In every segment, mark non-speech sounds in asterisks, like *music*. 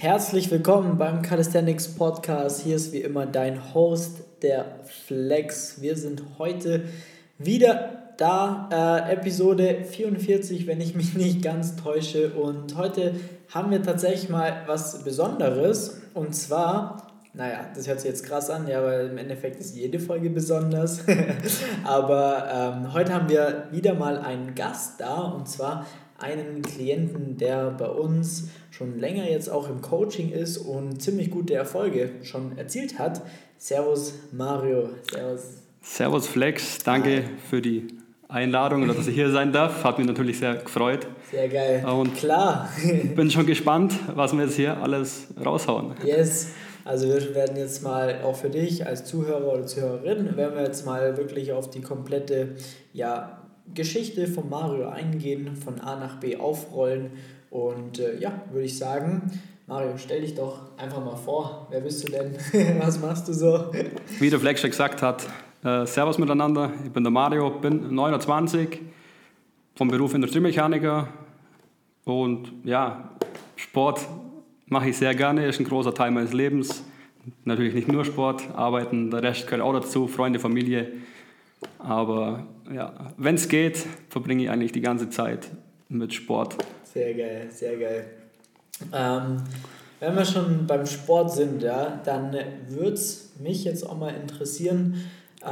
Herzlich willkommen beim Calisthenics Podcast. Hier ist wie immer dein Host, der Flex. Wir sind heute wieder da, äh, Episode 44, wenn ich mich nicht ganz täusche. Und heute haben wir tatsächlich mal was Besonderes. Und zwar naja, das hört sich jetzt krass an, ja, weil im Endeffekt ist jede Folge besonders. *laughs* Aber ähm, heute haben wir wieder mal einen Gast da und zwar einen Klienten, der bei uns schon länger jetzt auch im Coaching ist und ziemlich gute Erfolge schon erzielt hat. Servus Mario. Servus. Servus Flex, danke für die Einladung und dass ich hier sein darf. Hat mich natürlich sehr gefreut. Sehr geil. Und Klar. *laughs* bin schon gespannt, was wir jetzt hier alles raushauen. Yes. Also wir werden jetzt mal auch für dich als Zuhörer oder Zuhörerin, werden wir jetzt mal wirklich auf die komplette ja, Geschichte von Mario eingehen, von A nach B aufrollen. Und äh, ja, würde ich sagen, Mario, stell dich doch einfach mal vor. Wer bist du denn? *laughs* Was machst du so? Wie der Fleck schon gesagt hat, äh, Servus miteinander. Ich bin der Mario, bin 29, vom Beruf Industriemechaniker. Und ja, Sport mache ich sehr gerne, ist ein großer Teil meines Lebens. Natürlich nicht nur Sport, Arbeiten, der Rest gehört auch dazu, Freunde, Familie. Aber ja, wenn es geht, verbringe ich eigentlich die ganze Zeit mit Sport. Sehr geil, sehr geil. Ähm, wenn wir schon beim Sport sind, ja, dann würde es mich jetzt auch mal interessieren, äh,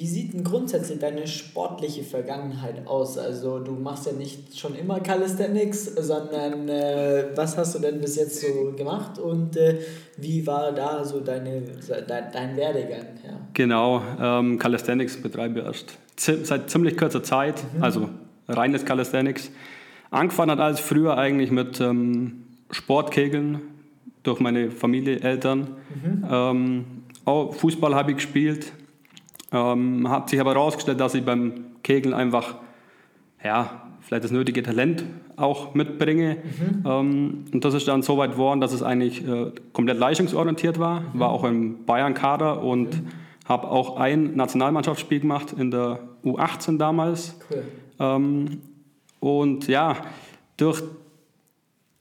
wie sieht denn grundsätzlich deine sportliche Vergangenheit aus? Also du machst ja nicht schon immer Calisthenics, sondern äh, was hast du denn bis jetzt so gemacht und äh, wie war da so deine, dein, dein Werdegang? Ja. Genau, ähm, Calisthenics betreibe ich erst seit ziemlich kurzer Zeit, mhm. also reines Calisthenics. Angefangen hat alles früher eigentlich mit ähm, Sportkegeln durch meine Familie, Eltern. Mhm. Ähm, auch Fußball habe ich gespielt, ähm, hat sich aber herausgestellt, dass ich beim Kegeln einfach, ja, vielleicht das nötige Talent auch mitbringe. Mhm. Ähm, und das ist dann so weit geworden, dass es eigentlich äh, komplett leistungsorientiert war. Mhm. War auch im Bayern-Kader und mhm. habe auch ein Nationalmannschaftsspiel gemacht in der U18 damals. Cool. Ähm, und ja, durch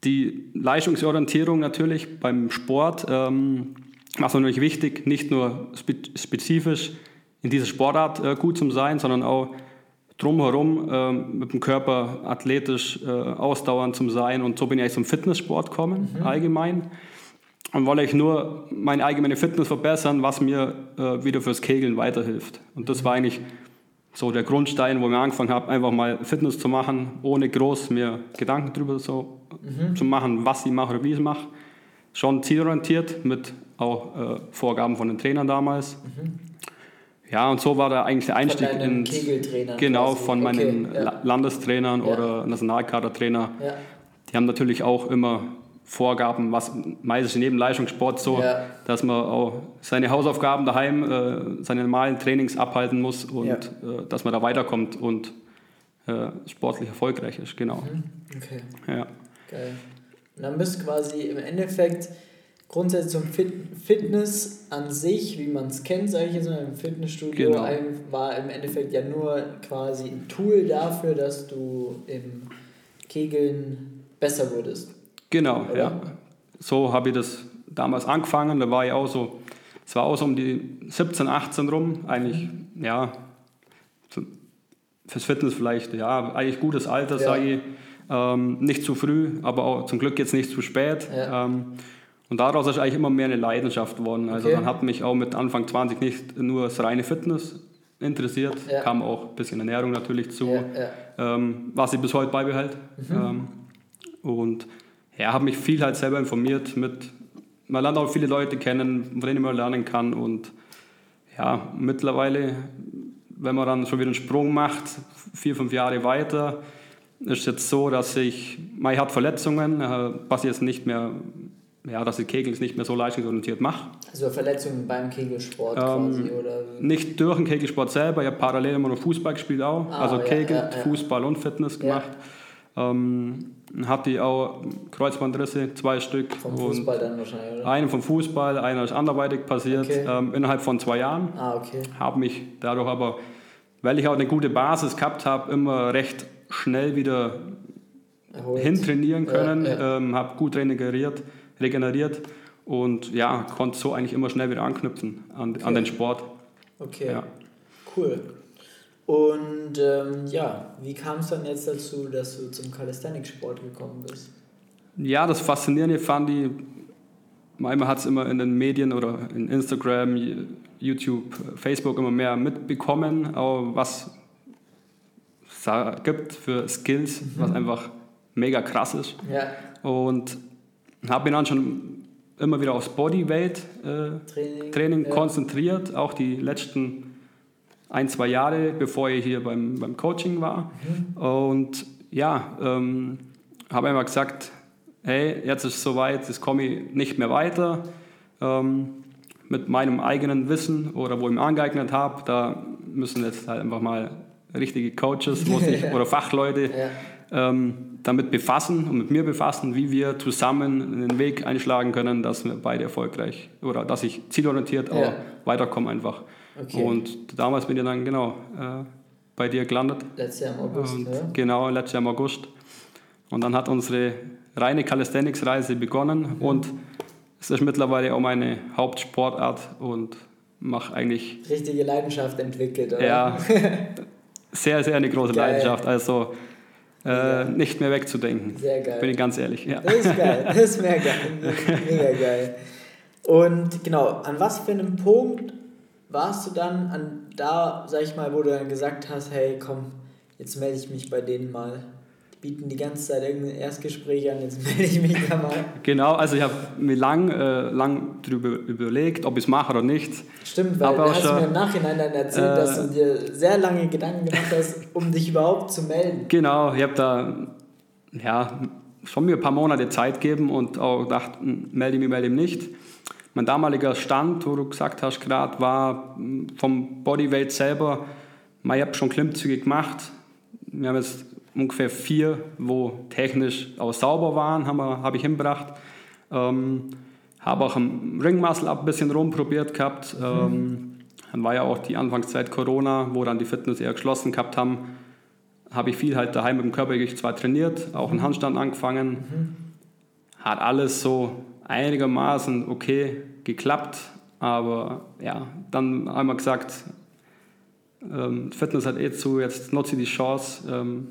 die Leistungsorientierung natürlich beim Sport ähm, war es natürlich wichtig, nicht nur spezifisch in dieser Sportart äh, gut zu sein, sondern auch drumherum äh, mit dem Körper athletisch äh, ausdauernd zu sein. Und so bin ich eigentlich zum Fitnesssport gekommen, mhm. allgemein. Und wollte ich nur meine allgemeine Fitness verbessern, was mir äh, wieder fürs Kegeln weiterhilft. Und das war eigentlich so der Grundstein, wo ich angefangen habe, einfach mal Fitness zu machen, ohne groß mir Gedanken darüber so mhm. zu machen, was ich mache oder wie ich es mache. Schon zielorientiert mit auch äh, Vorgaben von den Trainern damals. Mhm. Ja, und so war da eigentlich der Einstieg in genau quasi. von meinen okay, ja. Landestrainern ja. oder Nationalkadertrainer. Ja. Die haben natürlich auch immer Vorgaben, was meistens neben Leistungssport so, dass man auch seine Hausaufgaben daheim, äh, seine normalen Trainings abhalten muss und äh, dass man da weiterkommt und äh, sportlich erfolgreich ist, genau. Mhm. Okay. Ja. Geil. Und dann bist du quasi im Endeffekt grundsätzlich zum Fit Fitness an sich, wie man es kennt, sage ich jetzt mal, im Fitnessstudio, genau. war im Endeffekt ja nur quasi ein Tool dafür, dass du im Kegeln besser wurdest. Genau, oder? ja. So habe ich das damals angefangen. Da war ich auch so, es war auch so um die 17, 18 rum, eigentlich, mhm. ja, fürs Fitness vielleicht, ja, eigentlich gutes Alter, ja. sage ich. Ähm, nicht zu früh, aber auch zum Glück jetzt nicht zu spät. Ja. Ähm, und daraus ist eigentlich immer mehr eine Leidenschaft geworden. Also okay. dann hat mich auch mit Anfang 20 nicht nur das reine Fitness interessiert, ja. kam auch ein bisschen Ernährung natürlich zu, ja. Ähm, was ich bis heute beibehalte. Mhm. Ähm, und ja, habe mich viel halt selber informiert mit, man lernt auch viele Leute kennen, von denen man lernen kann und ja, mittlerweile, wenn man dann schon wieder einen Sprung macht, vier, fünf Jahre weiter, ist es jetzt so, dass ich, man hat Verletzungen, äh, was ich jetzt nicht mehr ja, dass ich Kegels nicht mehr so leistungsorientiert mache. Also Verletzungen beim Kegelsport ähm, quasi? Oder? Nicht durch den Kegelsport selber, ich habe parallel immer noch Fußball gespielt auch. Ah, also Kegel, ja, ja, Fußball und Fitness gemacht. Ähm, hatte ich auch Kreuzbandrisse, zwei Stück. Vom Fußball dann wahrscheinlich, oder? Einen vom Fußball, einer ist anderweitig passiert, okay. ähm, innerhalb von zwei Jahren. Ah, okay. Habe mich dadurch aber, weil ich auch eine gute Basis gehabt habe, immer recht schnell wieder Erholt. hintrainieren können, ja, ja. ähm, habe gut regeneriert, regeneriert und ja, konnte so eigentlich immer schnell wieder anknüpfen an, okay. an den Sport. Okay, ja. cool. Und ähm, ja, wie kam es dann jetzt dazu, dass du zum Calisthenics-Sport gekommen bist? Ja, das Faszinierende fand ich, manchmal hat es immer in den Medien oder in Instagram, YouTube, Facebook immer mehr mitbekommen, was es gibt für Skills, mhm. was einfach mega krass ist. Ja. Und habe mich dann schon immer wieder aufs Bodyweight äh, Training, Training ja. konzentriert, auch die letzten ein, zwei Jahre, bevor ich hier beim, beim Coaching war. Mhm. Und ja, ähm, habe einfach gesagt, hey, jetzt ist es soweit, jetzt komme ich nicht mehr weiter. Ähm, mit meinem eigenen Wissen oder wo ich mir angeeignet habe, da müssen jetzt halt einfach mal richtige Coaches ich, *laughs* oder Fachleute ja. Ähm, damit befassen und mit mir befassen, wie wir zusammen einen Weg einschlagen können, dass wir beide erfolgreich oder dass ich zielorientiert ja. weiterkomme einfach. Okay. Und damals bin ich dann genau äh, bei dir gelandet. Letztes Jahr im August. Und, ja. Genau, letztes Jahr im August. Und dann hat unsere reine Calisthenics-Reise begonnen mhm. und es ist mittlerweile auch meine Hauptsportart und mache eigentlich. Richtige Leidenschaft entwickelt, oder? Ja, *laughs* sehr, sehr eine große geil. Leidenschaft. Also äh, nicht mehr wegzudenken. Sehr geil. Bin ich ganz ehrlich. Ja. Das ist geil, das ist mega geil. *laughs* Mega geil. Und genau, an was für einem Punkt warst du dann an da, sag ich mal, wo du dann gesagt hast, hey komm, jetzt melde ich mich bei denen mal bieten die ganze Zeit irgendein Erstgespräch an, jetzt *laughs* melde ich mich da mal. Genau, also ich habe mir lang, äh, lang darüber überlegt, ob ich es mache oder nicht. Stimmt, weil du hast schon, mir im Nachhinein dann erzählt, äh, dass du dir sehr lange Gedanken gemacht hast, um dich überhaupt zu melden. Genau, ich habe da ja, schon mir ein paar Monate Zeit gegeben und auch gedacht, hm, melde ich mich, melde ich mich nicht. Mein damaliger Stand, wo du gesagt hast gerade, war hm, vom Bodyweight selber, ich habe schon Klimmzüge gemacht. Wir haben jetzt ungefähr vier, wo technisch auch sauber waren, habe hab ich hingebracht. Ähm, habe auch im Ringmuscle Up ein bisschen rumprobiert gehabt. Mhm. Ähm, dann war ja auch die Anfangszeit Corona, wo dann die Fitness eher geschlossen gehabt haben. Habe ich viel halt daheim mit dem Körpergewicht zwar trainiert, auch einen mhm. Handstand angefangen. Mhm. Hat alles so einigermaßen okay geklappt, aber ja, dann einmal gesagt, ähm, Fitness hat eh zu, jetzt nutze ich die Chance, ähm,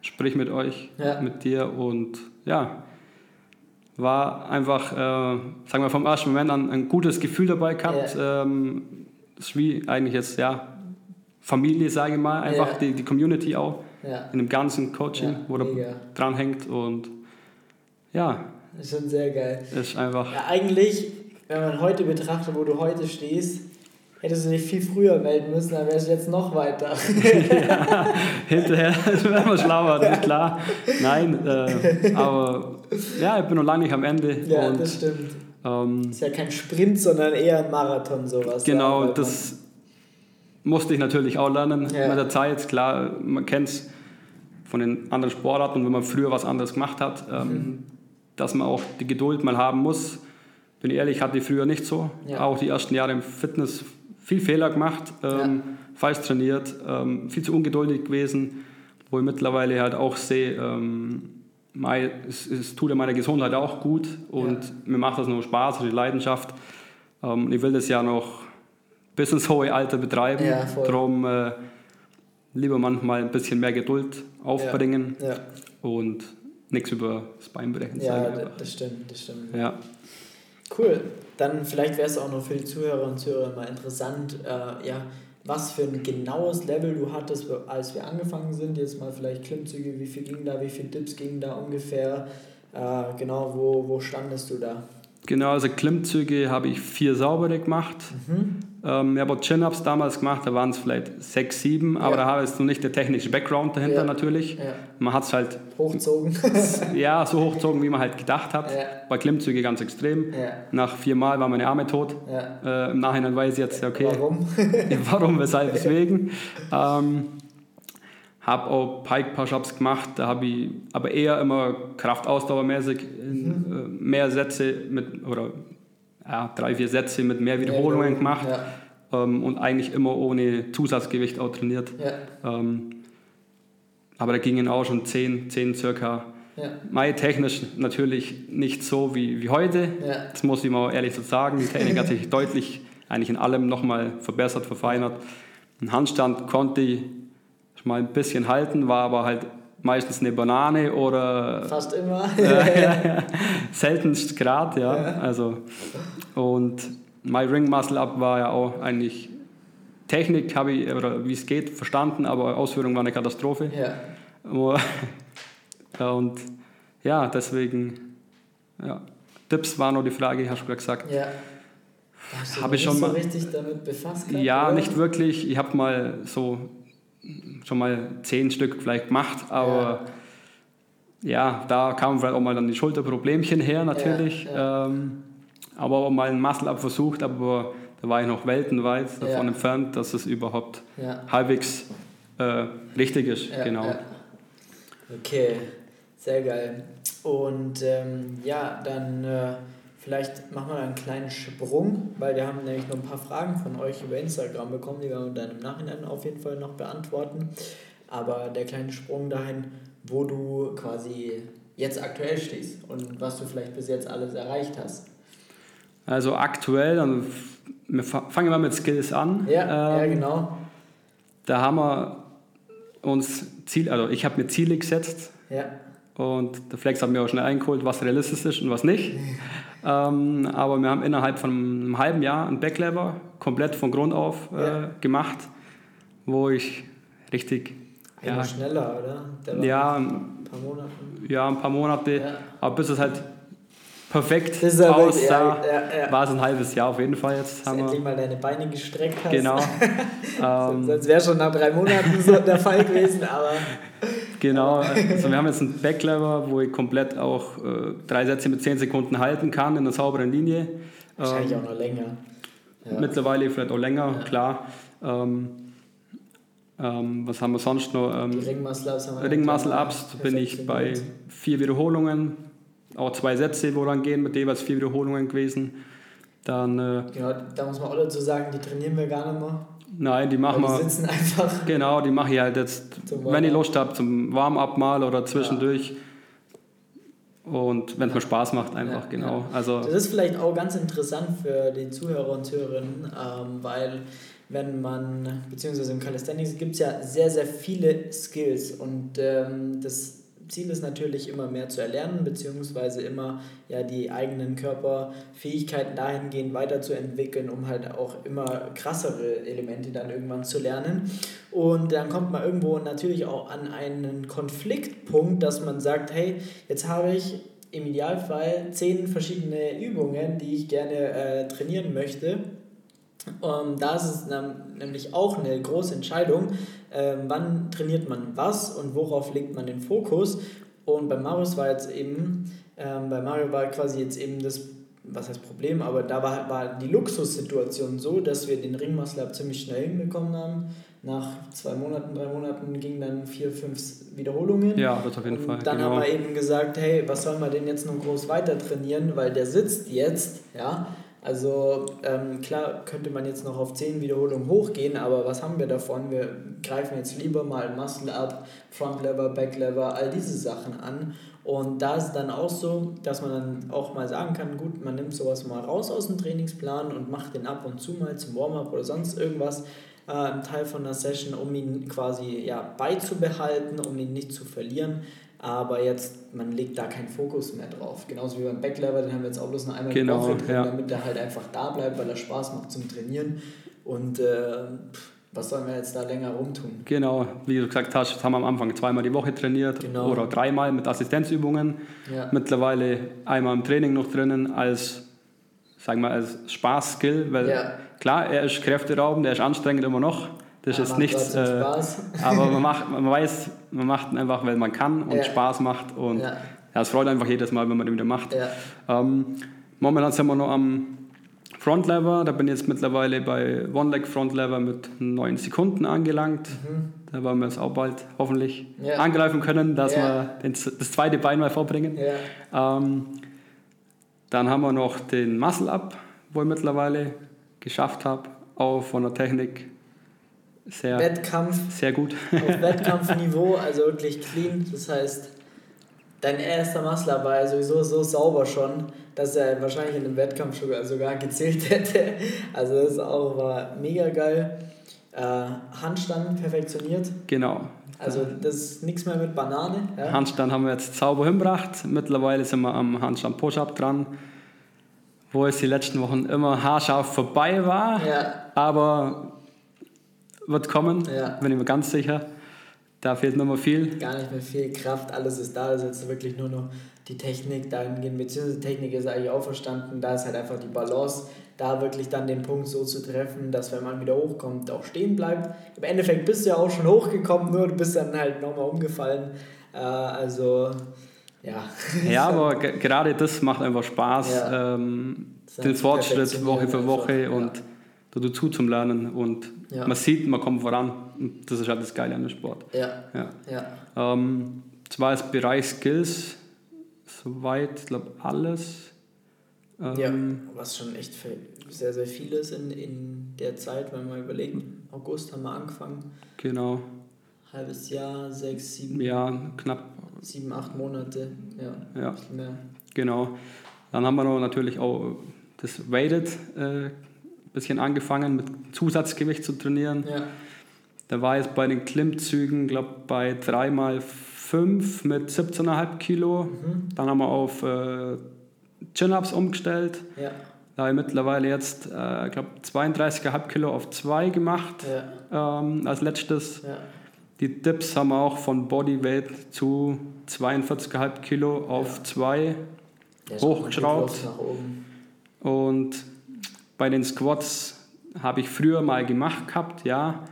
sprich mit euch, ja. mit dir und ja, war einfach, äh, sagen wir vom ersten Moment an, ein gutes Gefühl dabei gehabt. Ja. Ähm, ist wie eigentlich jetzt, ja, Familie, sage ich mal, einfach ja. die, die Community auch ja. in dem ganzen Coaching, wo da dran hängt und ja. ist schon sehr geil. Ist einfach. Ja, eigentlich, wenn man heute betrachtet, wo du heute stehst, Hättest du dich viel früher melden müssen, dann wärst du jetzt noch weiter. *laughs* ja, hinterher *laughs* wären wir schlauer, das ist klar. Nein, äh, aber ja, ich bin noch lange nicht am Ende. Ja, und, das stimmt. Ähm, ist ja kein Sprint, sondern eher ein Marathon, sowas. Genau, ja, das musste ich natürlich auch lernen ja. mit der Zeit. Klar, man kennt es von den anderen Sportarten, wenn man früher was anderes gemacht hat, ähm, mhm. dass man auch die Geduld mal haben muss. Bin ehrlich, hatte ich früher nicht so. Ja. Auch die ersten Jahre im Fitness viel Fehler gemacht, ähm, ja. falsch trainiert, ähm, viel zu ungeduldig gewesen, wo ich mittlerweile halt auch sehe, ähm, mein, es, es, tut ja meiner Gesundheit auch gut und ja. mir macht das nur Spaß, die Leidenschaft. Ähm, ich will das ja noch bis ins hohe Alter betreiben, ja, darum äh, lieber manchmal ein bisschen mehr Geduld aufbringen ja. und nichts über das Bein brechen. Ja, das stimmt, das stimmt. Ja. Cool. Dann vielleicht wäre es auch noch für die Zuhörer und Zuhörer mal interessant, äh, ja, was für ein genaues Level du hattest, als wir angefangen sind. Jetzt mal vielleicht Klimmzüge, wie viel ging da, wie viele Dips gingen da ungefähr. Äh, genau, wo, wo standest du da? Genau, also Klimmzüge habe ich vier saubere gemacht. Mhm. Ähm, ich habe auch Chin-Ups damals gemacht, da waren es vielleicht sechs, sieben, ja. aber da habe ich noch nicht der technische Background dahinter ja. natürlich. Ja. Man hat es halt... Hochzogen. *laughs* ja, so hochzogen, wie man halt gedacht hat. Bei Klimmzüge ganz extrem. Nach vier Mal waren meine Arme tot. Äh, Im Nachhinein weiß ich jetzt, okay... Warum? *laughs* warum, weshalb, *laughs* weswegen. Ähm, habe auch Pike Push-Ups gemacht, da habe ich aber eher immer kraftausdauermäßig mhm. Mehr Sätze mit, oder ja, drei, vier Sätze mit mehr Wiederholungen gemacht ja. ähm, und eigentlich immer ohne Zusatzgewicht auch trainiert. Ähm, aber da gingen auch schon zehn, zehn circa Ja. Mai technisch natürlich nicht so wie, wie heute. Ja. Das muss ich mal ehrlich so sagen. Die Technik hat sich *laughs* deutlich eigentlich in allem nochmal verbessert, verfeinert. Ein Handstand konnte ich mal ein bisschen halten, war aber halt meistens eine Banane oder. Fast immer. äh, *laughs* *laughs* seltenst Grad, ja. ja. Also, und mein Ring Muscle Up war ja auch eigentlich Technik, habe ich, oder wie es geht, verstanden, aber Ausführung war eine Katastrophe. Ja. *laughs* Und ja, deswegen, ja. Tipps war noch die Frage, hast du gerade gesagt. Ja. Habe ich schon so mal richtig damit befasst? Gehabt, ja, oder? nicht wirklich. Ich habe mal so schon mal zehn Stück vielleicht gemacht, aber ja, ja da kamen vielleicht auch mal dann die Schulterproblemchen her natürlich. Ja, ja. Ähm, aber auch mal ein Muscle-Up versucht, aber da war ich noch weltenweit davon entfernt, dass es überhaupt halbwegs äh, richtig ist. genau. Okay, sehr geil. Und ähm, ja, dann äh, vielleicht machen wir einen kleinen Sprung, weil wir haben nämlich noch ein paar Fragen von euch über Instagram bekommen, die wir dann im Nachhinein auf jeden Fall noch beantworten. Aber der kleine Sprung dahin, wo du quasi jetzt aktuell stehst und was du vielleicht bis jetzt alles erreicht hast. Also aktuell, dann wir fangen wir mit Skills an. Ja, ähm, ja genau. Da haben wir uns Ziel, also ich habe mir Ziele gesetzt. Ja. Und der Flex hat mir auch schnell eingeholt, was realistisch ist und was nicht. *laughs* ähm, aber wir haben innerhalb von einem halben Jahr ein Backlever komplett von Grund auf äh, ja. gemacht, wo ich richtig. Ja, schneller, oder? ja, ein paar Monate. Ja, ein paar Monate. Ja. Aber bis es halt perfekt aussah, ja, ja, war es ein halbes Jahr auf jeden Fall. Jetzt haben endlich mal deine Beine gestreckt hast. Genau. *laughs* ähm, Sonst wäre schon nach drei Monaten so der Fall gewesen, aber... *laughs* Genau, also wir haben jetzt einen Backlever, wo ich komplett auch äh, drei Sätze mit zehn Sekunden halten kann in einer sauberen Linie. Wahrscheinlich ähm, auch noch länger. Ja. Mittlerweile vielleicht auch länger, klar. Ähm, ähm, was haben wir sonst noch? Ähm, Ringmuscle-Ups. Ringmuscle-Ups bin ich bei vier Wiederholungen auch zwei Sätze, wo dann gehen, mit jeweils vier Wiederholungen gewesen. Dann, äh, genau, da muss man auch dazu sagen, die trainieren wir gar nicht mehr. Nein, die machen wir. Die sitzen einfach. Genau, die mache ich halt jetzt, wenn ich Lust habe, zum Warm-up mal oder zwischendurch. Ja. Und wenn es mir Spaß macht, einfach, ja, genau. Ja. Also, das ist vielleicht auch ganz interessant für die Zuhörer und Hörerinnen, ähm, weil wenn man, beziehungsweise im Calisthenics gibt es ja sehr, sehr viele Skills und ähm, das Ziel ist natürlich immer mehr zu erlernen, beziehungsweise immer ja die eigenen Körperfähigkeiten dahingehend weiterzuentwickeln, um halt auch immer krassere Elemente dann irgendwann zu lernen. Und dann kommt man irgendwo natürlich auch an einen Konfliktpunkt, dass man sagt, hey, jetzt habe ich im Idealfall zehn verschiedene Übungen, die ich gerne äh, trainieren möchte. Um, ähm, da ist es nämlich auch eine große Entscheidung, ähm, wann trainiert man was und worauf legt man den Fokus. Und bei Marius war jetzt eben, ähm, bei Mario war quasi jetzt eben das, was heißt Problem, aber da war, war die Luxussituation so, dass wir den Ringmuscle ziemlich schnell hinbekommen haben. Nach zwei Monaten, drei Monaten gingen dann vier, fünf Wiederholungen. Ja, das auf jeden und Fall. Dann genau. haben wir eben gesagt, hey, was soll man denn jetzt noch groß weiter trainieren, weil der sitzt jetzt, ja. Also ähm, klar könnte man jetzt noch auf 10 Wiederholungen hochgehen, aber was haben wir davon? Wir greifen jetzt lieber mal Muscle Up, Front Lever, Back Lever, all diese Sachen an. Und da ist dann auch so, dass man dann auch mal sagen kann, gut, man nimmt sowas mal raus aus dem Trainingsplan und macht den ab und zu mal zum Warm-up oder sonst irgendwas äh, ein Teil von der Session, um ihn quasi ja, beizubehalten, um ihn nicht zu verlieren aber jetzt, man legt da keinen Fokus mehr drauf. Genauso wie beim Backlever, den haben wir jetzt auch bloß noch einmal genau, Woche drin, ja. damit der halt einfach da bleibt, weil er Spaß macht zum Trainieren. Und äh, was sollen wir jetzt da länger rumtun? Genau, wie du gesagt hast, haben wir am Anfang zweimal die Woche trainiert genau. oder dreimal mit Assistenzübungen. Ja. Mittlerweile einmal im Training noch drinnen als, sagen wir, als Spaß-Skill, weil ja. klar, er ist kräfteraubend, er ist anstrengend immer noch. Das ist nichts. Äh, *laughs* aber man, macht, man weiß, man macht einfach, weil man kann und ja. Spaß macht. Und ja. es freut einfach jedes Mal, wenn man den wieder macht. Ähm, momentan sind wir noch am Front Lever. Da bin ich jetzt mittlerweile bei One Leg Front Lever mit 9 Sekunden angelangt. Mhm. Da wollen wir es auch bald hoffentlich angreifen können, dass wir den, das zweite Bein mal vorbringen. Ähm, dann haben wir noch den Muscle Up, wo ich mittlerweile geschafft habe, auch von der Technik sehr, Wettkampf. Sehr gut. auf *laughs* Wettkampfniveau, also wirklich clean. Das heißt, dein erster Muscle war ja sowieso so sauber schon, dass er wahrscheinlich in dem Wettkampf sogar, sogar gezählt hätte. Also das auch war mega geil. Äh, Handstand perfektioniert. Genau. Also das ist nichts mehr mit Banane. Ja? Handstand haben wir jetzt sauber hingebracht. Mittlerweile sind wir am Handstand Push-Up dran, wo es die letzten Wochen immer haarscharf vorbei war. Ja. Aber wird kommen, ja. bin ich mir ganz sicher. Da fehlt noch mal viel. Gar nicht mehr viel Kraft, alles ist da. Das ist jetzt wirklich nur noch die Technik dahingehend, beziehungsweise Technik ist eigentlich auch verstanden. Da ist halt einfach die Balance, da wirklich dann den Punkt so zu treffen, dass wenn man wieder hochkommt, auch stehen bleibt. Im Endeffekt bist du ja auch schon hochgekommen, nur du bist dann halt nochmal umgefallen. Äh, also, ja. *laughs* Ja, aber gerade das macht einfach Spaß. Ja. Ähm, den Fortschritt Woche für Woche einfach, und ja dazu zum Lernen und ja. man sieht, man kommt voran. Und das ist halt das Geile an dem Sport. Ja. ja. ja. Ähm, zwar ist Bereich Skills soweit, ich glaube, alles. Ähm, ja, was schon echt sehr, sehr viel ist in, in der Zeit, wenn man überlegt, August haben wir angefangen. Genau. Halbes Jahr, sechs, sieben. Ja, knapp. Sieben, acht Monate, ja. Ja, mehr. genau. Dann haben wir noch natürlich auch das Weighted äh, bisschen angefangen mit Zusatzgewicht zu trainieren. Ja. Da war jetzt bei den Klimmzügen, glaube bei 3x5 mit 17,5 Kilo. Mhm. Dann haben wir auf äh, Chin-Ups umgestellt. Ja. Da habe ich mittlerweile jetzt, äh, glaube 32,5 Kilo auf 2 gemacht ja. ähm, als letztes. Ja. Die Dips haben wir auch von Bodyweight zu 42,5 Kilo auf 2 hochgeschraubt. Und bei den Squats habe ich früher mal gemacht gehabt, ja.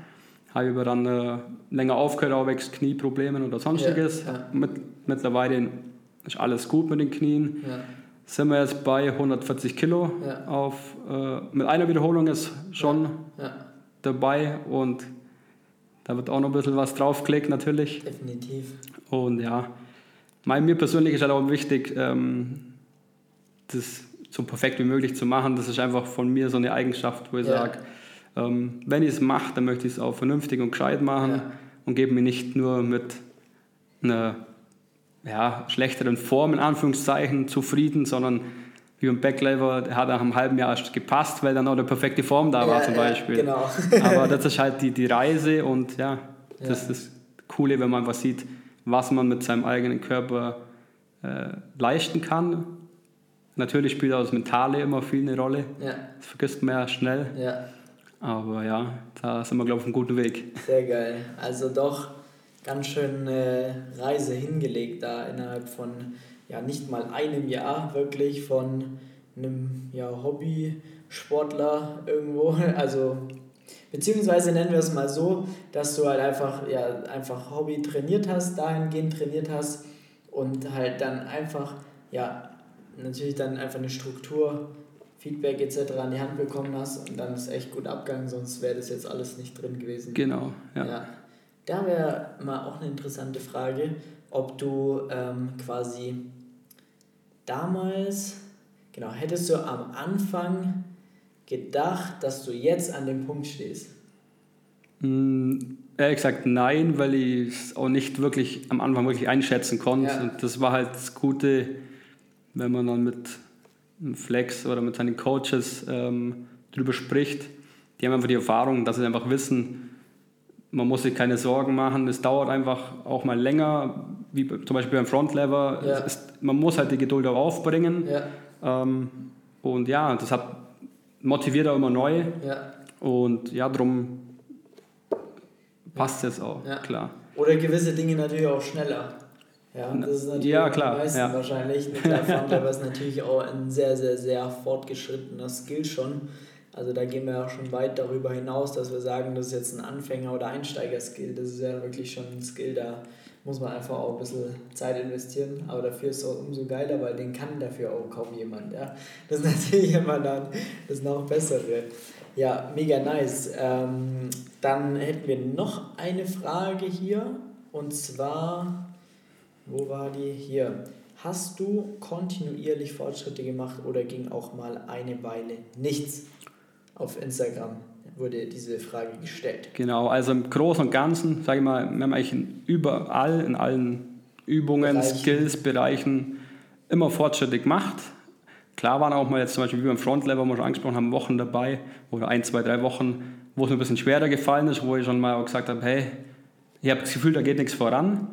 Habe aber dann äh, länger aufgehört, auch wegen Knieproblemen oder sonstiges. Ja, ja. Mit, mittlerweile ist alles gut mit den Knien. Ja. Sind wir jetzt bei 140 Kilo. Auf, äh, mit einer Wiederholung ist schon dabei und da wird auch noch ein bisschen was draufgelegt natürlich. Definitiv. Und ja, mir persönlich ist halt auch wichtig, ähm, das so perfekt wie möglich zu machen. Das ist einfach von mir so eine Eigenschaft, wo ich sage, ähm, wenn ich es mache, dann möchte ich es auch vernünftig und gescheit machen ja. und gebe mir nicht nur mit einer ja, schlechteren Form in Anführungszeichen zufrieden, sondern wie beim Backlever, der hat nach einem halben Jahr erst gepasst, weil dann auch eine perfekte Form da war ja, zum Beispiel. Genau. *laughs* Aber das ist halt die, die Reise und ja, das ist das Coole, wenn man einfach sieht, was man mit seinem eigenen Körper äh, leisten kann Natürlich spielt auch das Mentale immer viel eine Rolle. Das vergisst man ja schnell. Aber ja, da sind wir, glaube ich, auf einem guten Weg. Sehr geil. Also doch ganz schön äh, Reise hingelegt da innerhalb von ja nicht mal einem Jahr wirklich von einem ja, Hobby-Sportler irgendwo. *laughs* Also beziehungsweise nennen wir es mal so, dass du halt einfach ja einfach Hobby trainiert hast, dahingehend trainiert hast und halt dann einfach ja natürlich dann einfach eine Struktur, Feedback etc. an die Hand bekommen hast und dann ist echt gut abgegangen, sonst wäre das jetzt alles nicht drin gewesen. Genau, ja. ja. Da wäre mal auch eine interessante Frage, ob du ähm, quasi damals, genau, hättest du am Anfang gedacht, dass du jetzt an dem Punkt stehst? Mm, ehrlich gesagt nein, weil ich es auch nicht wirklich am Anfang wirklich einschätzen konnte. Ja. Und das war halt das Gute wenn man dann mit Flex oder mit seinen Coaches ähm, drüber spricht, die haben einfach die Erfahrung, dass sie einfach wissen, man muss sich keine Sorgen machen, es dauert einfach auch mal länger, wie zum Beispiel beim Frontlever, ja. ist, man muss halt die Geduld auch aufbringen. Ja. Ähm, und ja, das hat, motiviert auch immer neu. Ja. Und ja, darum passt es auch, klar. Oder gewisse Dinge natürlich auch schneller. Ja, das ist natürlich ja, klar, am meisten ja. wahrscheinlich. *laughs* aber ist natürlich auch ein sehr, sehr, sehr fortgeschrittener Skill schon. Also da gehen wir ja schon weit darüber hinaus, dass wir sagen, das ist jetzt ein Anfänger- oder Einsteiger-Skill. Das ist ja wirklich schon ein Skill, da muss man einfach auch ein bisschen Zeit investieren. Aber dafür ist es auch umso geiler, weil den kann dafür auch kaum jemand. Ja? Das ist *laughs* natürlich immer dann das noch Bessere. Ja, mega nice. Ähm, dann hätten wir noch eine Frage hier. Und zwar wo war die? Hier. Hast du kontinuierlich Fortschritte gemacht oder ging auch mal eine Weile nichts? Auf Instagram wurde diese Frage gestellt. Genau, also im Großen und Ganzen, sage ich mal, wir haben eigentlich überall, in allen Übungen, Bereichen. Skills, Bereichen immer Fortschritte gemacht. Klar waren auch mal jetzt zum Beispiel wie beim Frontlever, wo wir schon angesprochen haben, Wochen dabei oder ein, zwei, drei Wochen, wo es mir ein bisschen schwerer gefallen ist, wo ich schon mal auch gesagt habe, hey, ich habe das Gefühl, da geht nichts voran.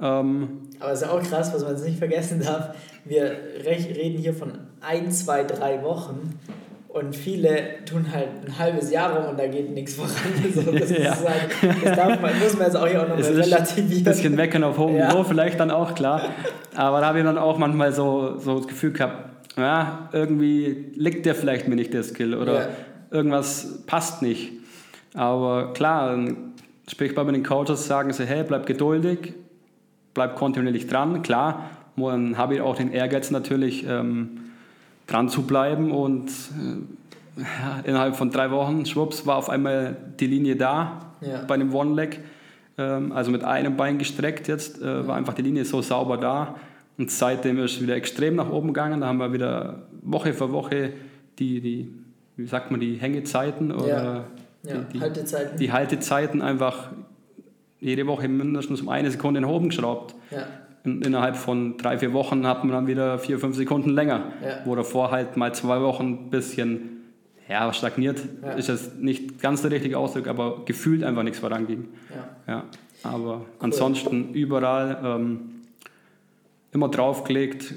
Ähm, Aber es ist auch krass, was man jetzt nicht vergessen darf. Wir reden hier von ein, zwei, drei Wochen und viele tun halt ein halbes Jahr rum und da geht nichts voran. *laughs* So, das, Ja. ist halt, das darf man, muss man jetzt auch hier auch nochmal ist ein relativieren. bisschen meckern auf hohem Ja. Niveau, vielleicht dann auch, klar. Aber da habe ich dann auch manchmal so, so das Gefühl gehabt, ja, irgendwie liegt der vielleicht mir nicht der Skill oder Ja. irgendwas passt nicht. Aber klar, sprich bei den Coaches, sagen sie, hey, bleib geduldig, bleib kontinuierlich dran. Klar, dann habe ich auch den Ehrgeiz natürlich, ähm, dran zu bleiben und äh, ja, innerhalb von drei Wochen, schwupps, war auf einmal die Linie da Ja. bei dem One-Leg. Ähm, also mit einem Bein gestreckt jetzt, äh, war einfach die Linie so sauber da. Und seitdem ist es wieder extrem nach oben gegangen. Da haben wir wieder Woche für Woche die, die wie sagt man, die Hängezeiten oder Ja, die, die, Haltezeiten. die Haltezeiten einfach jede Woche mindestens um eine Sekunde nach oben geschraubt. ja. In, innerhalb von drei, vier Wochen hat man dann wieder vier, fünf Sekunden länger. Ja. Wo davor halt mal zwei Wochen ein bisschen ja, stagniert. Ja. Ist jetzt nicht ganz der richtige Ausdruck, aber gefühlt einfach nichts voranging. Ja. Ja, aber ansonsten überall ähm, immer draufgelegt.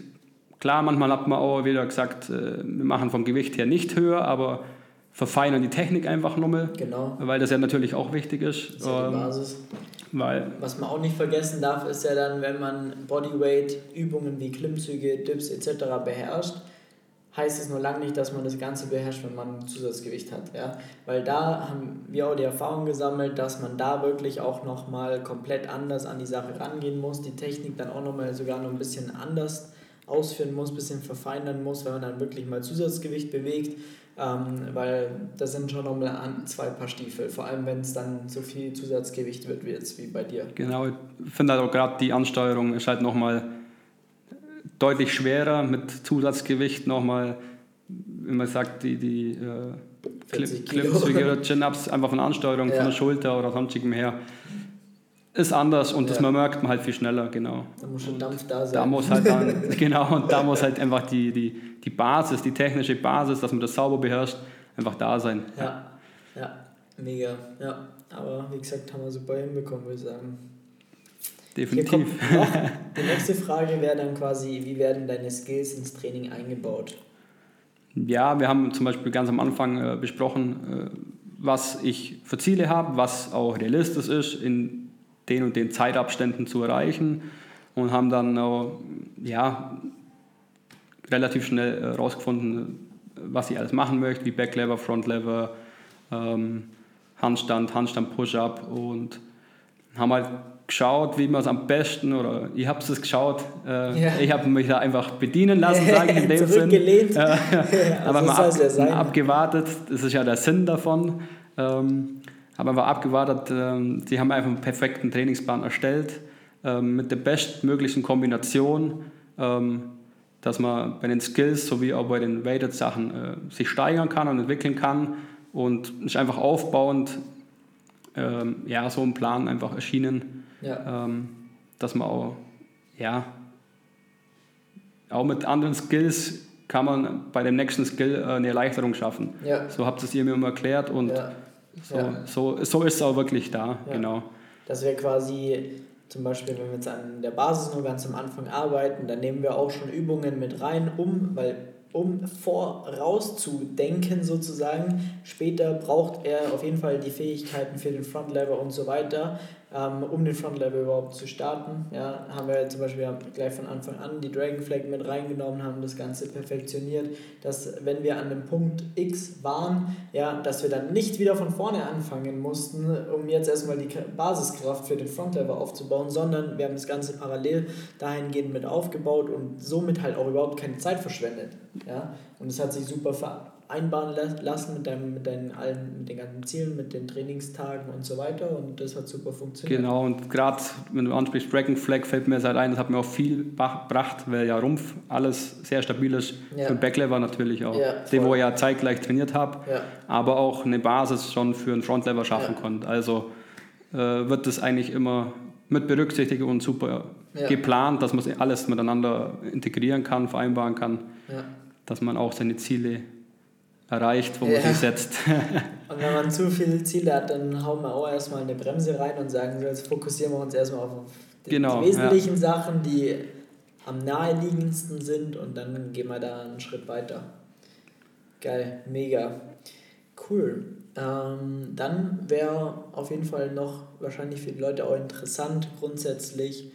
Klar, manchmal hat man auch wieder gesagt, äh, wir machen vom Gewicht her nicht höher, aber verfeinern die Technik einfach nochmal, Genau. weil das ja natürlich auch wichtig ist. Das ist ja die Ähm, Basis. weil, Was man auch nicht vergessen darf, ist ja dann, wenn man Bodyweight-Übungen wie Klimmzüge, Dips etc. beherrscht, heißt es nur lange nicht, dass man das Ganze beherrscht, wenn man Zusatzgewicht hat. Ja? Weil da haben wir auch die Erfahrung gesammelt, dass man da wirklich auch nochmal komplett anders an die Sache rangehen muss, die Technik dann auch nochmal sogar noch ein bisschen anders ausführen muss, ein bisschen verfeinern muss, wenn man dann wirklich mal Zusatzgewicht bewegt, ähm, weil das sind schon nochmal zwei Paar Stiefel, vor allem wenn es dann so viel Zusatzgewicht wird wie jetzt wie bei dir. genau, ich finde halt auch gerade die Ansteuerung ist halt nochmal deutlich schwerer mit Zusatzgewicht nochmal, wenn man sagt, die, die äh, 40 Clip- oder *laughs* Chin-Ups einfach von Ansteuerung, Ja. von der Schulter oder sonstigem her, ist anders und das Ja. man merkt man halt viel schneller, genau. Da muss schon Dampf da sein. Da muss halt dann, *laughs* genau, und da muss halt einfach die, die, die Basis, die technische Basis, dass man das sauber beherrscht, einfach da sein. Ja, ja, mega. Ja, aber wie gesagt, haben wir super hinbekommen, würde ich sagen. Definitiv. *laughs* die nächste Frage wäre dann quasi, wie werden deine Skills ins Training eingebaut? Ja, wir haben zum Beispiel ganz am Anfang äh, besprochen, äh, was ich für Ziele habe, was auch realistisch ist, in den und den Zeitabständen zu erreichen und haben dann auch, ja, relativ schnell herausgefunden, was ich alles machen möchte, wie Backlever, Frontlever, ähm, Handstand, Handstand Push-Up und haben halt geschaut, wie man es am besten, oder ich habe es geschaut, äh, Ja. ich habe mich da einfach bedienen lassen, sage ich in dem *laughs* Sinn. Zurückgelehnt. *laughs* Ja, aber mal ab, abgewartet, das ist ja der Sinn davon. Ähm, habe einfach abgewartet, ähm, die haben einfach einen perfekten Trainingsplan erstellt, ähm, mit der bestmöglichen Kombination, ähm, dass man bei den Skills sowie auch bei den Weighted Sachen äh, sich steigern kann und entwickeln kann und ist einfach aufbauend ja, so ein Plan einfach erschienen, Ja, dass man auch, ja, auch mit anderen Skills kann man bei dem nächsten Skill äh, eine Erleichterung schaffen. ja, So habt ihr es ihr mir immer erklärt und ja. So, ja. so, so ist es auch wirklich da, Ja. genau. Das wäre quasi zum Beispiel, wenn wir jetzt an der Basis nur ganz am Anfang arbeiten, dann nehmen wir auch schon Übungen mit rein, um, weil um vorauszudenken sozusagen. Später braucht er auf jeden Fall die Fähigkeiten für den Frontlever und so weiter, um den Frontlever überhaupt zu starten. Ja, haben wir zum Beispiel gleich von Anfang an die Dragon Flag mit reingenommen, haben das Ganze perfektioniert, dass wenn wir an dem Punkt X waren, ja, dass wir dann nicht wieder von vorne anfangen mussten, um jetzt erstmal die Basiskraft für den Frontlever aufzubauen, sondern wir haben das Ganze parallel dahingehend mit aufgebaut und somit halt auch überhaupt keine Zeit verschwendet. Ja? Und es hat sich super vereinbaren la- lassen mit, deinem, mit, deinen, allen, mit den ganzen Zielen, mit den Trainingstagen und so weiter und das hat super funktioniert. Genau, und gerade wenn du ansprichst, Dragon Flag fällt mir seit ein, das hat mir auch viel gebracht, weil ja Rumpf alles sehr stabil ist. Ja. Und Backlever natürlich auch. Ja, den, wo ich ja zeitgleich trainiert habe, Ja, aber auch eine Basis schon für einen Frontlever schaffen Ja. konnte. Also äh, wird das eigentlich immer mit berücksichtigt und super geplant, dass man alles miteinander integrieren kann, vereinbaren kann, dass man auch seine Ziele erreicht, wo man sich setzt. *laughs* und wenn man zu viele Ziele hat, dann hauen wir auch erstmal eine Bremse rein und sagen, so, jetzt fokussieren wir uns erstmal auf die, genau, die wesentlichen Sachen, die am naheliegendsten sind und dann gehen wir da einen Schritt weiter. Geil, mega. Cool. Ähm, dann wäre auf jeden Fall noch wahrscheinlich für die Leute auch interessant grundsätzlich,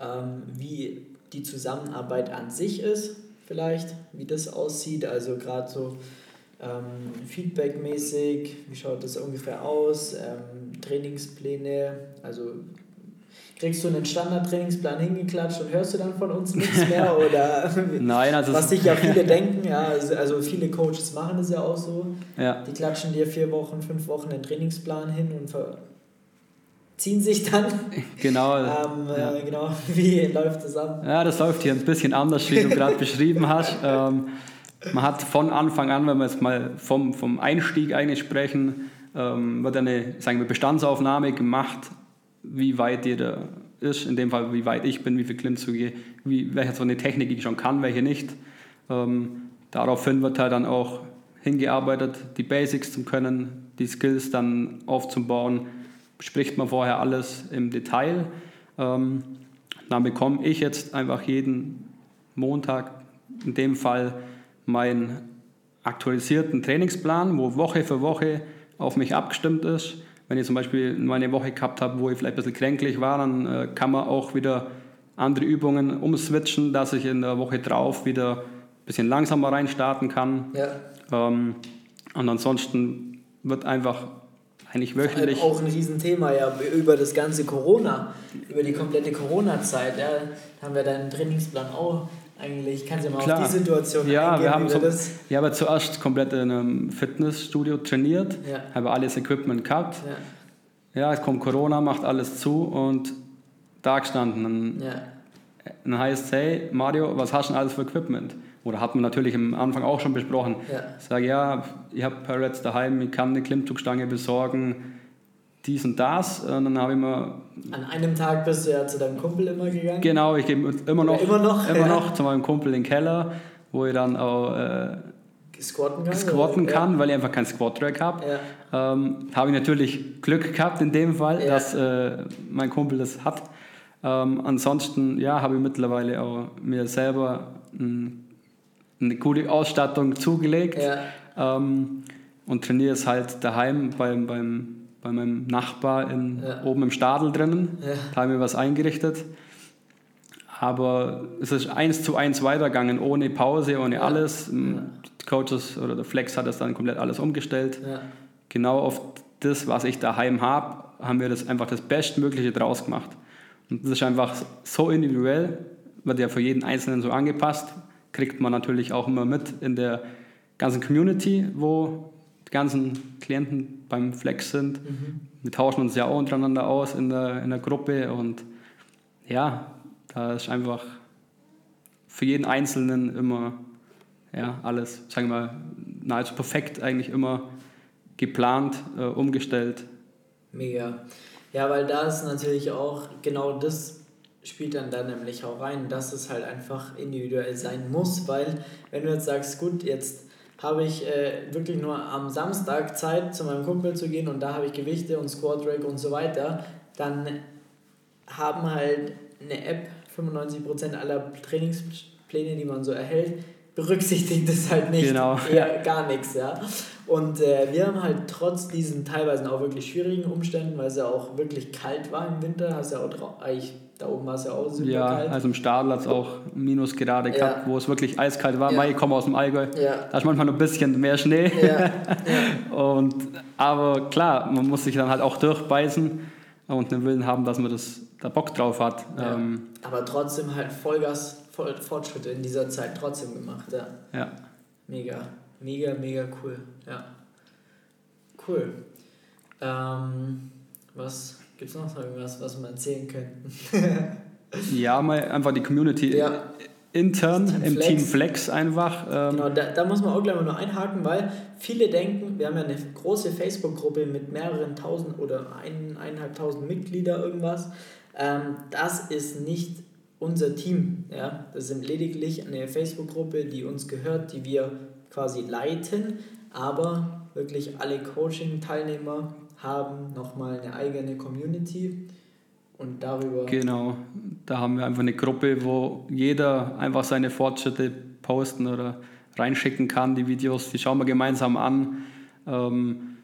ähm, wie die Zusammenarbeit an sich ist, vielleicht, wie das aussieht. Also gerade so ähm, Feedback-mäßig, wie schaut das ungefähr aus, ähm, Trainingspläne, also kriegst du einen Standard-Trainingsplan hingeklatscht und hörst du dann von uns nichts *laughs* mehr? Oder Nein, also was sich ja viele *laughs* denken, ja, also, also viele Coaches machen das ja auch so. Ja. Die klatschen dir vier Wochen, fünf Wochen den Trainingsplan hin und ziehen sich dann. *laughs* Genau. Ähm, ja. äh, genau. Wie läuft das ab? Ja, das läuft hier ein bisschen anders, wie du gerade beschrieben hast. Ähm, man hat von Anfang an, wenn wir jetzt mal vom, vom Einstieg eigentlich sprechen, ähm, wird eine sagen wir, Bestandsaufnahme gemacht wie weit jeder ist, in dem Fall wie weit ich bin, wie viel Klimmzüge, wie, welche so eine Technik ich schon kann, welche nicht. Ähm, daraufhin wird halt dann auch hingearbeitet, die Basics zu können, die Skills dann aufzubauen, bespricht man vorher alles im Detail. Ähm, dann bekomme ich jetzt einfach jeden Montag in dem Fall meinen aktualisierten Trainingsplan, wo Woche für Woche auf mich abgestimmt ist wenn ich zum Beispiel mal eine Woche gehabt habe, wo ich vielleicht ein bisschen kränklich war, dann äh, kann man auch wieder andere Übungen umswitchen, dass ich in der Woche drauf wieder ein bisschen langsamer reinstarten kann. Ja. Ähm, und ansonsten wird einfach eigentlich wöchentlich. Auch ein Riesenthema ja über das ganze Corona, über die komplette Corona-Zeit. Ja, haben wir deinen Trainingsplan auch eigentlich. Kannst du mal Klar. auf die Situation ja, eingehen, wir haben so, das Ich habe zuerst komplett in einem Fitnessstudio trainiert, ja. habe alles Equipment gehabt. Ja. ja, es kommt Corona, macht alles zu und da gestanden. Dann, ja. dann heißt es, hey Mario, was hast du denn alles für Equipment? Oder hat man natürlich am Anfang auch schon besprochen. Ja. Ich sage, ja, ich habe Parrots daheim, ich kann eine Klimmzugstange besorgen, dies und das. Und dann habe ich mir. An einem Tag bist du ja zu deinem Kumpel immer gegangen? Genau, ich gehe immer noch, immer noch, immer ja. noch zu meinem Kumpel in den Keller, wo ich dann auch. Äh, squatten kann, squatten kann ja. weil ich einfach keinen Squat-Track habe. Ja. Ähm, habe ich natürlich Glück gehabt in dem Fall, dass äh, mein Kumpel das hat. Ähm, ansonsten ja, habe ich mittlerweile auch mir selber ein, eine gute Ausstattung zugelegt ähm, und trainiere es halt daheim beim, beim bei meinem Nachbar in, ja. oben im Stadel drinnen. Ja. Da haben wir was eingerichtet. Aber es ist eins zu eins weitergegangen, ohne Pause, ohne ja. alles. Die Coaches oder der Flex hat das dann komplett alles umgestellt. Genau auf das, was ich daheim habe, haben wir das einfach das Bestmögliche draus gemacht. Und das ist einfach so individuell, wird ja für jeden Einzelnen so angepasst, kriegt man natürlich auch immer mit in der ganzen Community, wo die ganzen Klienten beim Flex sind. Mhm. Wir tauschen uns ja auch untereinander aus in der, in der Gruppe und ja, da ist einfach für jeden Einzelnen immer ja, alles, sagen wir mal, nahezu perfekt eigentlich immer geplant, äh, umgestellt. Mega. Ja, weil da ist natürlich auch genau das spielt dann da nämlich auch rein, dass es halt einfach individuell sein muss, weil wenn du jetzt sagst, gut, jetzt habe ich äh, wirklich nur am Samstag Zeit, zu meinem Kumpel zu gehen und da habe ich Gewichte und Squat Rack und so weiter, dann haben halt eine App 95% aller Trainingspläne, die man so erhält, berücksichtigt das halt nicht. Genau. *laughs* Eher gar nichts, ja. Und äh, wir haben halt trotz diesen teilweise auch wirklich schwierigen Umständen, weil es ja auch wirklich kalt war im Winter, hast ja auch eigentlich da oben war es ja auch super ja, kalt. also im Stadel hat es auch Minusgrade ja. gehabt, wo es wirklich eiskalt war. Ja. Ich komme aus dem Allgäu, ja. da ist manchmal noch ein bisschen mehr Schnee. *laughs* Und, aber klar, man muss sich dann halt auch durchbeißen und den Willen haben, dass man das, da Bock drauf hat. Ähm, aber trotzdem halt Vollgas, voll Fortschritte in dieser Zeit trotzdem gemacht. Ja. ja. Mega, mega, mega cool. Ja. Cool. Ähm, was Gibt es noch irgendwas, was wir erzählen könnten? *laughs* ja, mal einfach die Community ja. intern Team im Team Flex einfach. Ähm genau, da, da muss man auch gleich mal nur einhaken, weil viele denken, wir haben ja eine große Facebook-Gruppe mit mehreren tausend oder ein, eineinhalbtausend Mitglieder irgendwas. Ähm, das ist nicht unser Team. Ja? Das sind lediglich eine Facebook-Gruppe, die uns gehört, die wir quasi leiten, aber wirklich alle Coaching-Teilnehmer haben nochmal eine eigene Community und darüber. Genau, da haben wir einfach eine Gruppe, wo jeder einfach seine Fortschritte posten oder reinschicken kann, die Videos, die schauen wir gemeinsam an. Ähm,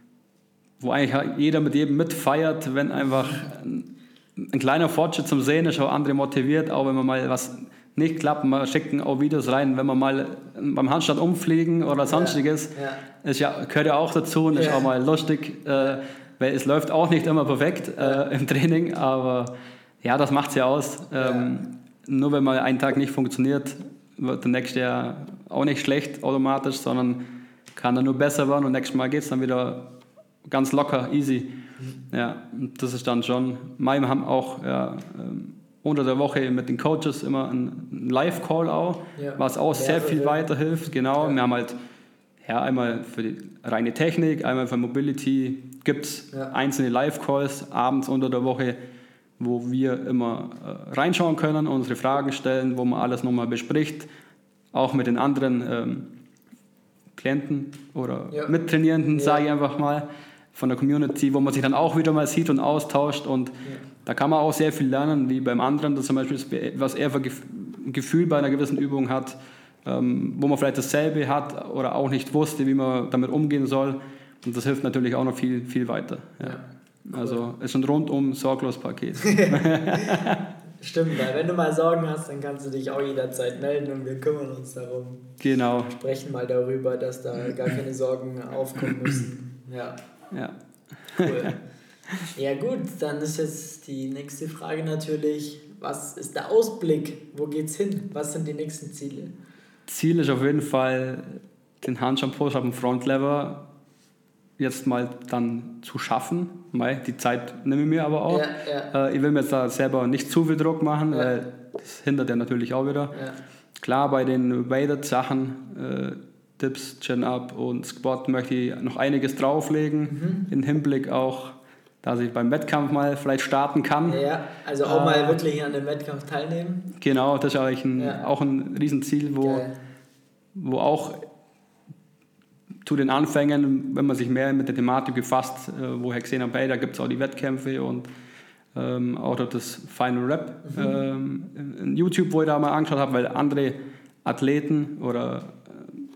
wo eigentlich jeder mit jedem mitfeiert, wenn einfach ein, ein kleiner Fortschritt zum Sehen ist, auch andere motiviert, auch wenn man mal was nicht klappt, wir schicken auch Videos rein, wenn wir mal beim Handstand umfliegen oder sonstiges, ja, ja. Ist ja, gehört ja auch dazu und ist ja. auch mal lustig, äh, weil es läuft auch nicht immer perfekt äh, im Training, aber ja, das macht es ja aus. Ähm, nur wenn mal ein Tag nicht funktioniert, wird der nächste ja auch nicht schlecht automatisch, sondern kann dann nur besser werden und nächstes Mal geht es dann wieder ganz locker, easy. Mhm. Ja, das ist dann schon. Wir haben auch ja, ähm, unter der Woche mit den Coaches immer einen Live-Call auch, ja. was auch sehr viel weiterhilft. Genau, ja. wir haben halt ja, einmal für die reine Technik, einmal für Mobility gibt es ja. einzelne Live-Calls abends unter der Woche, wo wir immer äh, reinschauen können, unsere Fragen stellen, wo man alles nochmal bespricht, auch mit den anderen ähm, Klienten oder Mittrainierenden, sage ich einfach mal von der Community, wo man sich dann auch wieder mal sieht und austauscht und ja. da kann man auch sehr viel lernen, wie beim anderen, dass zum Beispiel, was er für ein Gefühl bei einer gewissen Übung hat, ähm, wo man vielleicht dasselbe hat oder auch nicht wusste, wie man damit umgehen soll und das hilft natürlich auch noch viel, viel weiter. Ja. Ja. Cool. Also es ist ein rundum sorglos Paket. *laughs* Stimmt, weil wenn du mal Sorgen hast, dann kannst du dich auch jederzeit melden und wir kümmern uns darum. Genau. Sprechen mal darüber, dass da gar keine Sorgen aufkommen müssen. Ja. Ja. Cool. Ja gut, dann ist jetzt die nächste Frage natürlich, was ist der Ausblick? Wo geht's hin? Was sind die nächsten Ziele? Ziel ist auf jeden Fall, den Push auf dem Front Lever jetzt mal dann zu schaffen. Die Zeit nehme ich mir aber auch. Ja. Äh, ich will mir jetzt da selber nicht zu viel Druck machen, weil das hindert ja natürlich auch wieder. Klar, bei den Weighted-Sachen äh, Dips, Chin-Up und Squat möchte ich noch einiges drauflegen, mhm. im Hinblick auch, dass ich beim Wettkampf mal vielleicht starten kann. Ja, also auch äh, mal wirklich an dem Wettkampf teilnehmen. Genau, das ist eigentlich ein, ja. auch ein Riesenziel, wo, wo auch zu den Anfängen, wenn man sich mehr mit der Thematik befasst, äh, wo habe, hey, da gibt es auch die Wettkämpfe und ähm, auch das Final Rap mhm. ähm, in YouTube, wo ich da mal angeschaut habe, weil andere Athleten oder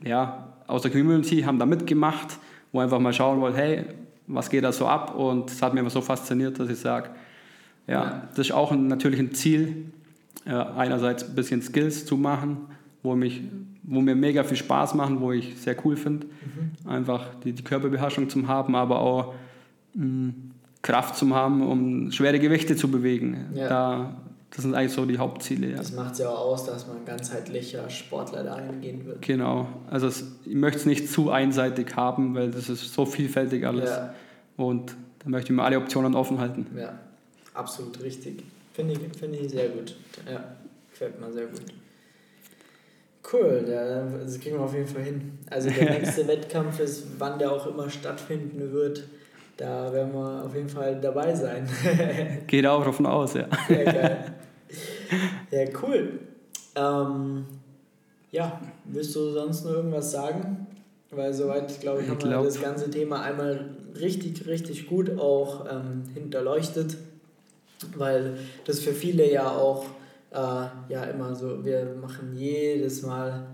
ja, aus der Community haben da mitgemacht, wo einfach mal schauen wollen, hey, was geht da so ab? Und das hat mich immer so fasziniert, dass ich sage, ja, ja, das ist auch ein, natürlich ein Ziel, äh, einerseits ein bisschen Skills zu machen, wo, mich, wo mir mega viel Spaß machen, wo ich sehr cool finde, mhm. einfach die, die Körperbeherrschung zu haben, aber auch mh, mm, Kraft zu haben, um schwere Gewichte zu bewegen. Ja. Da das sind eigentlich so die Hauptziele. Ja. Das macht es ja auch aus, dass man ganzheitlicher Sportler da eingehen wird. Genau. Also es, ich möchte es nicht zu einseitig haben, weil das ist so vielfältig alles. Ja. Und da möchte ich mir alle Optionen offen halten. Ja, absolut richtig. Finde ich, find ich sehr gut. Ja, gefällt mir sehr gut. Cool, ja, das kriegen wir auf jeden Fall hin. Also der *laughs* nächste Wettkampf ist, wann der auch immer stattfinden wird, da werden wir auf jeden Fall dabei sein. *laughs* Geht auch davon aus, ja. *laughs* Sehr geil. Ja, cool. Ähm, ja, willst du sonst noch irgendwas sagen? Weil soweit, glaube ich, haben wir das ganze Thema einmal richtig, richtig gut auch ähm, hinterleuchtet. Weil das für viele ja auch äh, ja immer so, wir machen jedes Mal,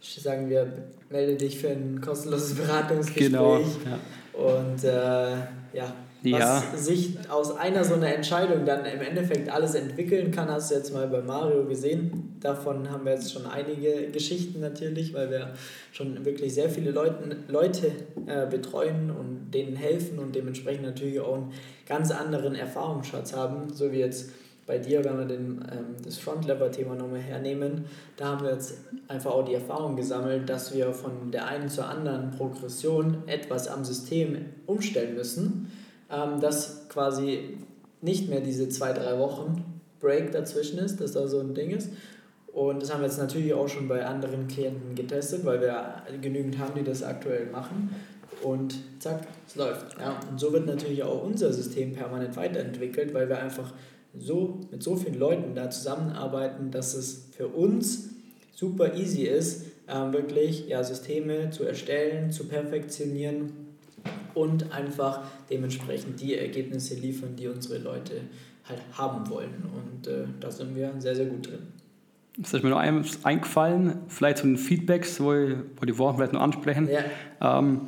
sagen wir, melde dich für ein kostenloses Beratungsgespräch. Genau, ja. Und äh, ja, ja. Was sich aus einer so einer Entscheidung dann im Endeffekt alles entwickeln kann, hast du jetzt mal bei Mario gesehen. Davon haben wir jetzt schon einige Geschichten natürlich, weil wir schon wirklich sehr viele Leuten, Leute äh, betreuen und denen helfen und dementsprechend natürlich auch einen ganz anderen Erfahrungsschatz haben, so wie jetzt bei dir, wenn wir den, ähm, das Front-Lever-Thema nochmal hernehmen, da haben wir jetzt einfach auch die Erfahrung gesammelt, dass wir von der einen zur anderen Progression etwas am System umstellen müssen ähm, dass quasi nicht mehr diese zwei, drei Wochen Break dazwischen ist, dass da so ein Ding ist. Und das haben wir jetzt natürlich auch schon bei anderen Klienten getestet, weil wir genügend haben, die das aktuell machen. Und zack, es läuft. Ja. Und so wird natürlich auch unser System permanent weiterentwickelt, weil wir einfach so, mit so vielen Leuten da zusammenarbeiten, dass es für uns super easy ist, ähm, wirklich ja, Systeme zu erstellen, zu perfektionieren und einfach dementsprechend die Ergebnisse liefern, die unsere Leute halt haben wollen. Und äh, da sind wir sehr, sehr gut drin. Es ist mir noch eins eingefallen, vielleicht zu den Feedbacks, wo, ich, wo die Worte vielleicht noch ansprechen. Ja. Ähm,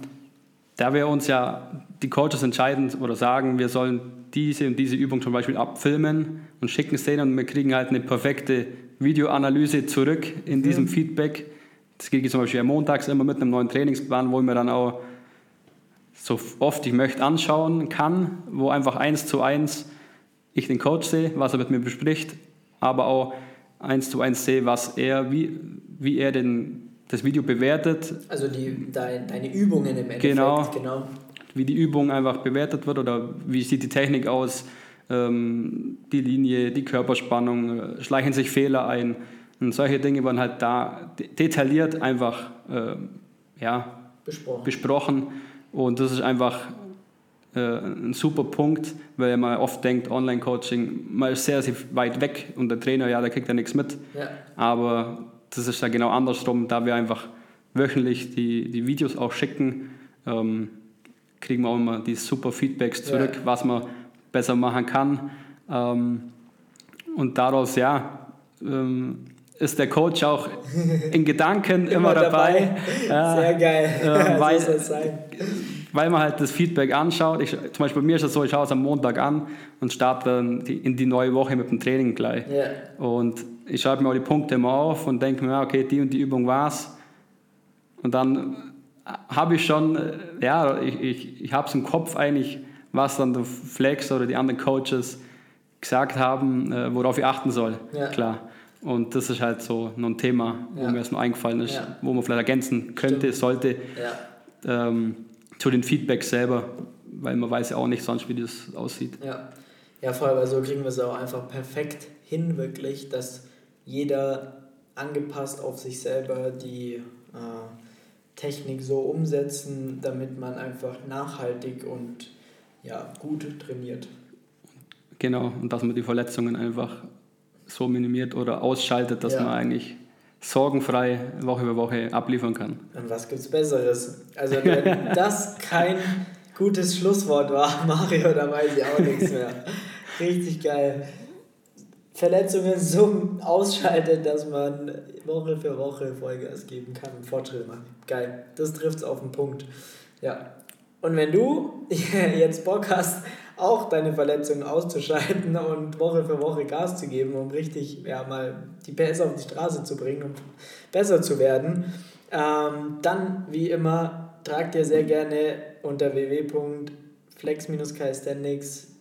da wir uns ja die Coaches entscheiden oder sagen, wir sollen diese und diese Übung zum Beispiel abfilmen und schicken es denen und wir kriegen halt eine perfekte Videoanalyse zurück in diesem mhm. Feedback. Das kriege ich zum Beispiel montags immer mit einem neuen Trainingsplan, wo ich mir dann auch so oft ich möchte anschauen kann, wo einfach eins zu eins ich den Coach sehe, was er mit mir bespricht, aber auch eins zu eins sehe, was er, wie, wie er den, das Video bewertet. Also die, dein, deine Übungen im Endeffekt. Genau, genau. Wie die Übung einfach bewertet wird oder wie sieht die Technik aus, ähm, die Linie, die Körperspannung, äh, schleichen sich Fehler ein. Und solche Dinge werden halt da detailliert einfach äh, ja, besprochen. besprochen. Und das ist einfach äh, ein super Punkt, weil man oft denkt, Online-Coaching, man ist sehr, sehr weit weg und der Trainer, ja, der kriegt ja nichts mit. Ja. Aber das ist ja genau andersrum, da wir einfach wöchentlich die, die Videos auch schicken, ähm, kriegen wir auch immer die super Feedbacks zurück, ja. was man besser machen kann. Ähm, und daraus, ja, ähm, ist der Coach auch in Gedanken *laughs* immer, immer dabei. dabei. Sehr geil. *laughs* Äh, weil, weil man halt das Feedback anschaut. Ich, zum Beispiel bei mir ist es so, ich schaue es am Montag an und starte dann die, in die neue Woche mit dem Training gleich. Yeah. Und ich schreibe mir auch die Punkte immer auf und denke mir, okay, die und die Übung war's. Und dann habe ich schon, äh, ja, ich, ich, ich habe es im Kopf eigentlich, was dann der Flex oder die anderen Coaches gesagt haben, äh, worauf ich achten soll. Ja. Klar. Und das ist halt so noch ein Thema, wo ja. mir erstmal eingefallen ist, ja. wo man vielleicht ergänzen könnte, Stimmt. sollte. Ähm, zu den Feedbacks selber, weil man weiß ja auch nicht sonst, wie das aussieht. Ja, ja voll, weil so kriegen wir es auch einfach perfekt hin, wirklich, dass jeder angepasst auf sich selber die äh, Technik so umsetzen, damit man einfach nachhaltig und ja, gut trainiert. Genau, und dass man die Verletzungen einfach so minimiert oder ausschaltet, dass ja. man eigentlich sorgenfrei Woche über Woche abliefern kann. Und was gibt's Besseres? Also wenn *laughs* das kein gutes Schlusswort war, *laughs* Mario, da weiß ich auch nichts mehr. *laughs* Richtig geil. Verletzungen so ausschaltet, dass man Woche für Woche Vollgas geben kann und Fortschritte machen. Geil. Das trifft es auf den Punkt. Ja. Und wenn du *laughs* jetzt Bock hast, auch deine Verletzungen auszuschalten *laughs* und Woche für Woche Gas zu geben, um richtig ja, mal die PS auf die Straße zu bringen, um besser zu werden, ähm, dann wie immer tragt dir sehr gerne unter www.flex-calisthenics.com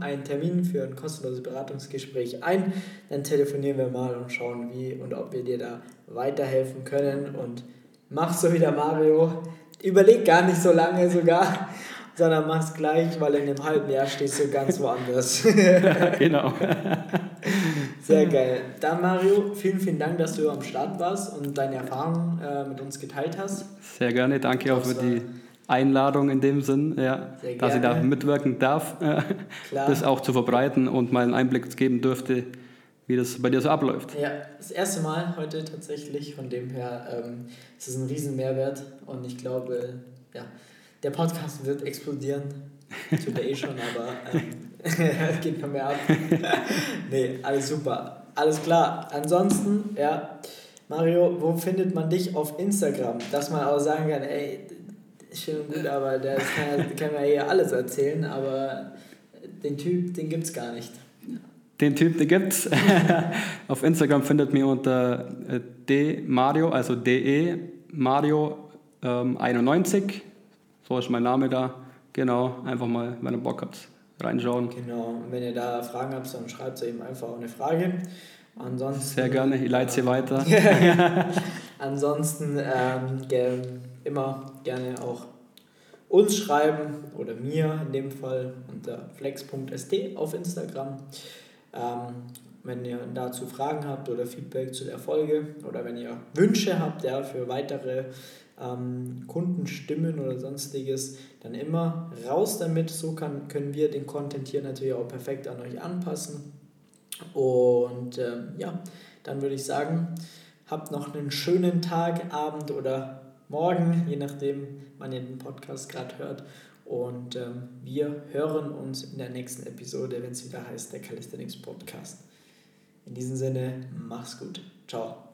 einen Termin für ein kostenloses Beratungsgespräch ein. Dann telefonieren wir mal und schauen, wie und ob wir dir da weiterhelfen können. Und mach so wie der Mario. Überleg gar nicht so lange sogar *laughs* sondern mach's gleich, weil in einem halben Jahr stehst du ganz woanders. *laughs* genau. *laughs* Sehr geil. Dann Mario, vielen, vielen Dank, dass du am Start warst und deine Erfahrungen äh, mit uns geteilt hast. Sehr gerne, danke auch für die Einladung in dem Sinn, ja, dass ich da mitwirken darf, äh, das auch zu verbreiten und mal einen Einblick geben dürfte, wie das bei dir so abläuft. Ja, das erste Mal heute tatsächlich, von dem her ähm, ist es ein riesen Mehrwert und ich glaube, ja, der Podcast wird explodieren. Today eh schon, aber ähm, *laughs* geht noch mehr ab. *laughs* nee, alles super. Alles klar. Ansonsten, ja, Mario, wo findet man dich auf Instagram? Dass man auch sagen kann, ey, schön und gut, aber der kann, *laughs* kann ja hier alles erzählen, aber den Typ, den gibt's gar nicht. Den Typ, den gibt's. *laughs* auf Instagram findet mir unter äh, d Mario, also de Mario ähm, 91 so ist mein Name da. Genau, einfach mal, wenn ihr Bock habt, reinschauen. Genau, und wenn ihr da Fragen habt, dann schreibt ihr eben einfach auch eine Frage. Ansonsten, Sehr gerne, ich leite sie weiter. *laughs* Ansonsten ähm, immer gerne auch uns schreiben oder mir in dem Fall unter flex.st auf Instagram. Ähm, wenn ihr dazu Fragen habt oder Feedback zu der Folge oder wenn ihr Wünsche habt ja, für weitere ähm, Kundenstimmen oder sonstiges, dann immer raus damit. So kann, können wir den Content hier natürlich auch perfekt an euch anpassen. Und ähm, ja, dann würde ich sagen, habt noch einen schönen Tag, Abend oder Morgen, je nachdem, wann ihr den Podcast gerade hört. Und ähm, wir hören uns in der nächsten Episode, wenn es wieder heißt, der Calisthenics Podcast. In diesem Sinne, mach's gut. Ciao.